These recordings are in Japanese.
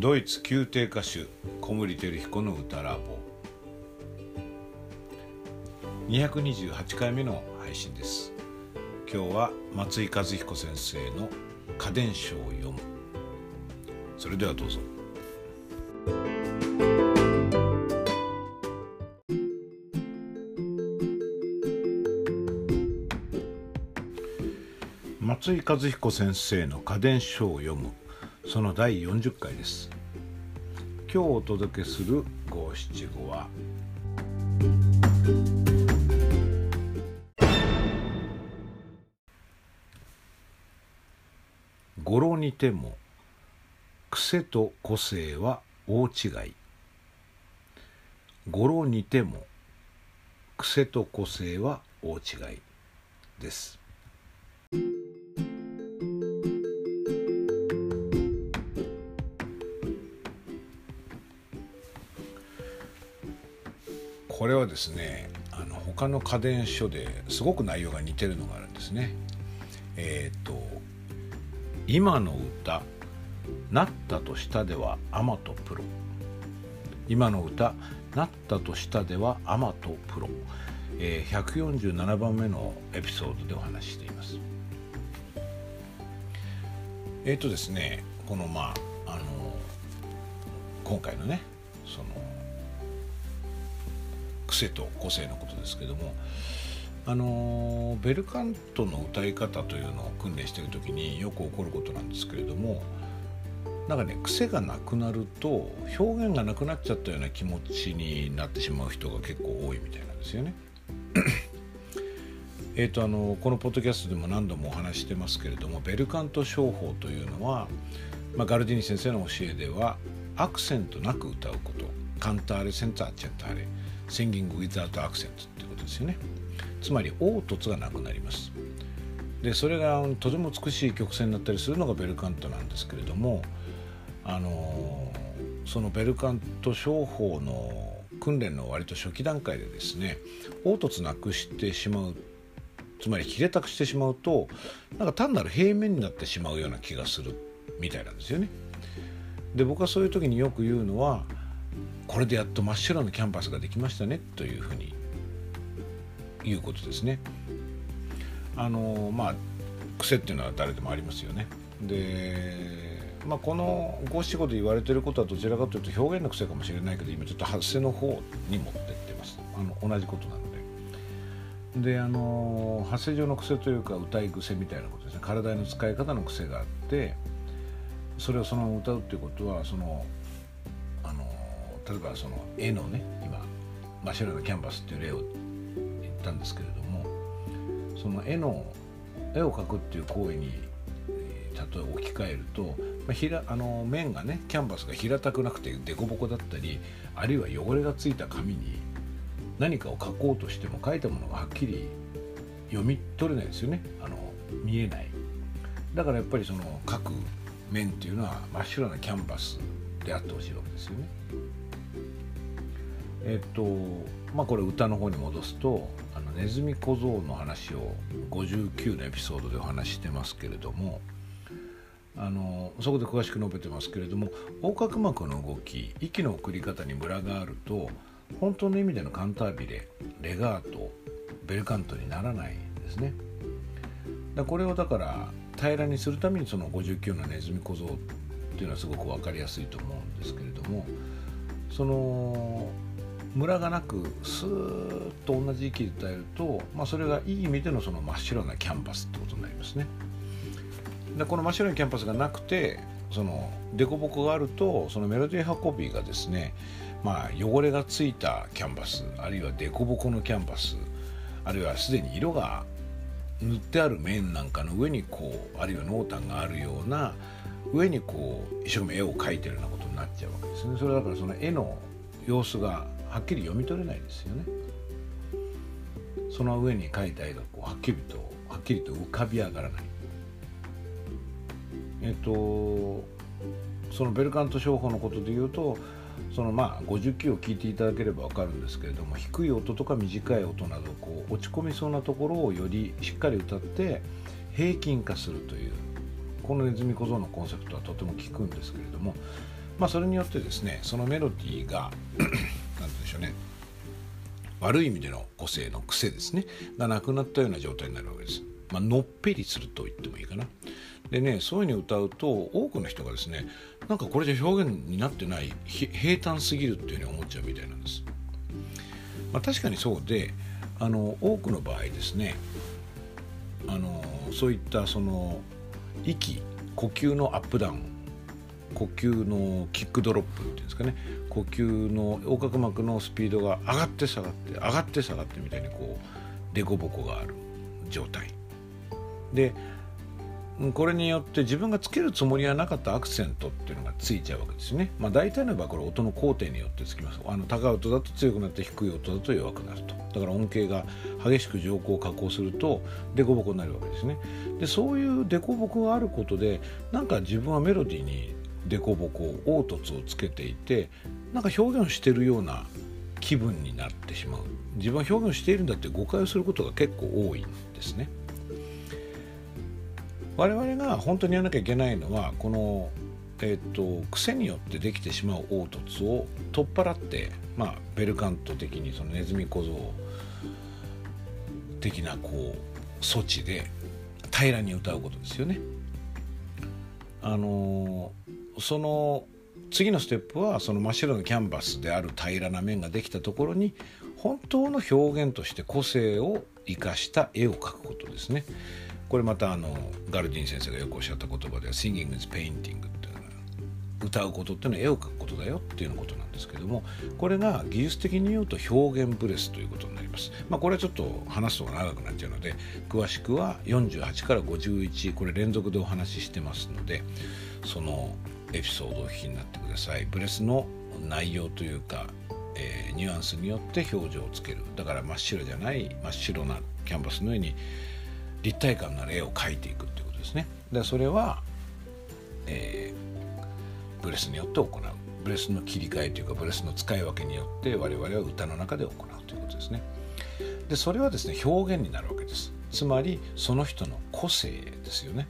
ドイツ宮廷歌手小森照彦の歌ラボ。228回目の配信です。今日は松井和彦先生の家電書を読む。それではどうぞ。松井和彦先生の家電書を読む。その第40回です。今日お届けする五七五は語呂にても癖と個性は大違い。語呂にても癖と個性は大違いです。これはですねあの他の家電書ですごく内容が似てるのがあるんですね。えっ、ー、と今の歌なったとしたではアマとプロ。今の歌なったとしたではアマとプロ、えー、147番目のエピソードでお話ししています。えっ、ー、とですねこのまああの今回のねその癖と個性のことですけどもあのベルカントの歌い方というのを訓練してる時によく起こることなんですけれどもなんかね癖がなくなると表現がなくなっちゃったような気持ちになってしまう人が結構多いみたいなんですよね。えとあのこのポッドキャストでも何度もお話してますけれどもベルカント商法というのは、まあ、ガルディニ先生の教えではアクセントなく歌うこと。カンターレセンターチェンターレ。シンギング・ウィザート・アクセントっていうことですよね。つまり凹凸がなくなります。でそれがとても美しい曲線になったりするのがベルカントなんですけれどもあのそのベルカント商法の訓練の割と初期段階でですね凹凸なくしてしまうつまり切れたくしてしまうとなんか単なる平面になってしまうような気がするみたいなんですよね。で僕はそういう時によく言うのはこれでやっと真っ白なキャンパスができましたねというふうに言うことですね。あのまあ癖っていうのは誰でもありますよね。でまあ、この五七五で言われてることはどちらかというと表現の癖かもしれないけど今ちょっと発声の方に持ってってますあの同じことなのでであの発声上の癖というか歌い癖みたいなことですね体の使い方の癖があってそれをそのまま歌うっていうことはそのあの例えばその絵のね今真っ白なキャンバスっていう例を言ったんですけれどもその絵の絵を描くっていう行為に例え置き換えると、まあ、ひらあの面がねキャンバスが平たくなくて凸凹だったりあるいは汚れがついた紙に何かを描こうとしても描いたものがはっきり読み取れないですよね。あの見えない。だからやっぱりその描く面っていうのは真っ白なキャンバスであってほしいわけですよね。えっとまあこれ歌の方に戻すとあのネズミ小僧の話を59のエピソードでお話してますけれどもあのそこで詳しく述べてますけれども横隔膜の動き息の送り方にムラがあると本当の意味でのカンタービレレガートベルカントにならないんですね。だこれをだから平らにするためにその59のネズミ小僧っていうのはすごく分かりやすいと思うんですけれどもそのムラがなくスーッと同じ息で歌えると、まあ、それがいい意味でのその真っ白なキャンバスってことになりますね。でこの真っ白いキャンパスがなくてその凸凹があるとそのメロディー運びがですねまあ汚れがついたキャンバスあるいは凸凹のキャンバスあるいはすでに色が塗ってある面なんかの上にこうあるいは濃淡があるような上にこう一生懸命絵を描いてるようなことになっちゃうわけですね。それだからその絵の様子がはっきり読み取れないですよね。その上に描いた絵がこうはっきりとはっきりと浮かび上がらない。えっとそのベルカント商法のことで言うとそのまあ50キロ聞いていただければ分かるんですけれども低い音とか短い音などこう落ち込みそうなところをよりしっかり歌って平均化するというこのネズミ小僧のコンセプトはとても効くんですけれどもまあ、それによってですねそのメロディーが 何て言うんでしょうね悪い意味での個性の癖ですねがなくなったような状態になるわけです。まあのっぺりすると言ってもいいかな。でねそういうふうに歌うと多くの人がですねなんかこれじゃ表現になってない平坦すぎるっていうふうに思っちゃうみたいなんです。まあ、確かにそうであの多くの場合ですねあのそういったその息呼吸のアップダウン呼吸のキックドロップっていうんですかね呼吸の横隔膜のスピードが上がって下がって上がって下がってみたいにこう凸凹がある状態でこれによって自分がつけるつもりはなかったアクセントっていうのがついちゃうわけですね。まあ、大体の場合これ音の工程によってつきます。あの高い音だと強くなって低い音だと弱くなると。だから音形が激しく上降加工すると凸凹になるわけですね。でそういう凸凹があることでなんか自分はメロディーに凸凹凹凸をつけていてなんか表現してるような気分になってしまう自分は表現しているんだって誤解をすることが結構多いんですね。我々が本当にやらなきゃいけないのはこの、えーと、癖によってできてしまう凹凸を取っ払って、まあ、ベルカント的にそのネズミ小僧的なこう措置で平らに歌うことですよね。あのその次のステップはその真っ白なキャンバスである平らな面ができたところに本当の表現として個性を生かした絵を描くことですね。これまたあのガルディン先生がよくおっしゃった言葉では「Singing is painting」っていうのは歌うことっていうのは絵を描くことだよっていうことなんですけどもこれが技術的に言うと表現ブレスということになります。まあ、これはちょっと話すと長くなっちゃうので詳しくは48から51これ連続でお話ししてますのでそのエピソードをお聞きになってください。ブレスの内容というかえー、ニュアンスによって表情をつけるだから真っ白じゃない真っ白なキャンバスの上に立体感のある絵を描いていくっていうことですね。でそれは、えー、ブレスによって行うブレスの切り替えというかブレスの使い分けによって我々は歌の中で行うということですね。でそれはですね表現になるわけです。つまりその人の個性ですよね。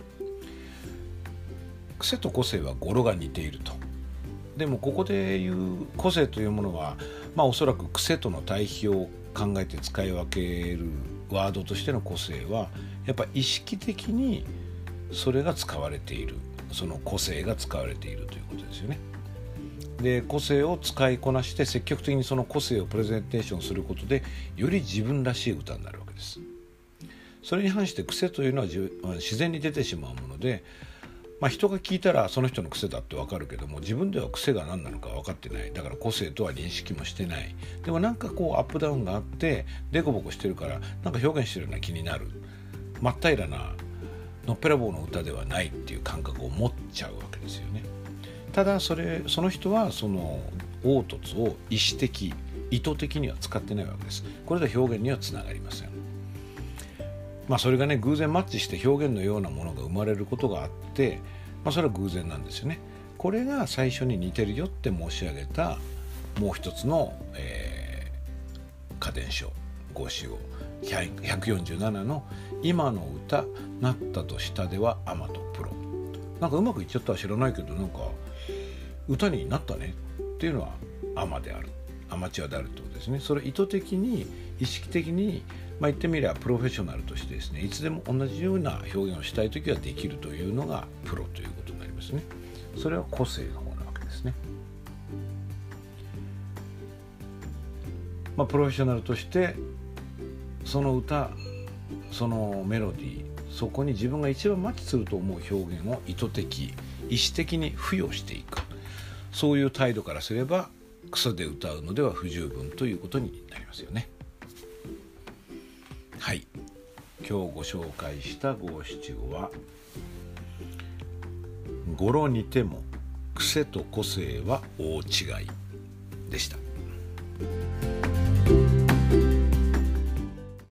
癖と個性は語呂が似ていると。でもここで言う個性というものはまあおそらく癖との対比を考えて使い分けるワードとしての個性はやっぱ意識的にそれが使われているその個性が使われているということですよね。で個性を使いこなして積極的にその個性をプレゼンテーションすることでより自分らしい歌になるわけです。それに反して癖というのは自然に出てしまうものでまあ、人が聞いたらその人の癖だって分かるけども自分では癖が何なのか分かってない。だから個性とは認識もしてない。でもなんかこうアップダウンがあってデコボコしてるからなんか表現してるような気になる。真っ平らなのっぺらぼうの歌ではないっていう感覚を持っちゃうわけですよね。ただそれその人はその凹凸を意思的意図的には使ってないわけです。これで表現にはつながりません。まあ、それがね偶然マッチして表現のようなものが生まれることがあって、まあ、それは偶然なんですよね。これが最初に似てるよって申し上げたもう一つの、えー、家電書五四五147の「今の歌なったとしたではアマとプロ」なんかうまくいっちゃったは知らないけどなんか歌になったねっていうのはアマである。アマチュアであるってことですね。それ意図的に意識的にまあ、言ってみればプロフェッショナルとしてですねいつでも同じような表現をしたい時はできるというのがプロということになりますね。それは個性の方なわけですね。まあ、プロフェッショナルとしてその歌そのメロディーそこに自分が一番マッチすると思う表現を意図的意思的に付与していく。そういう態度からすればクソで歌うのでは不十分ということになりますよね。はい今日ご紹介した五七五は「語呂にても癖と個性は大違い」でした。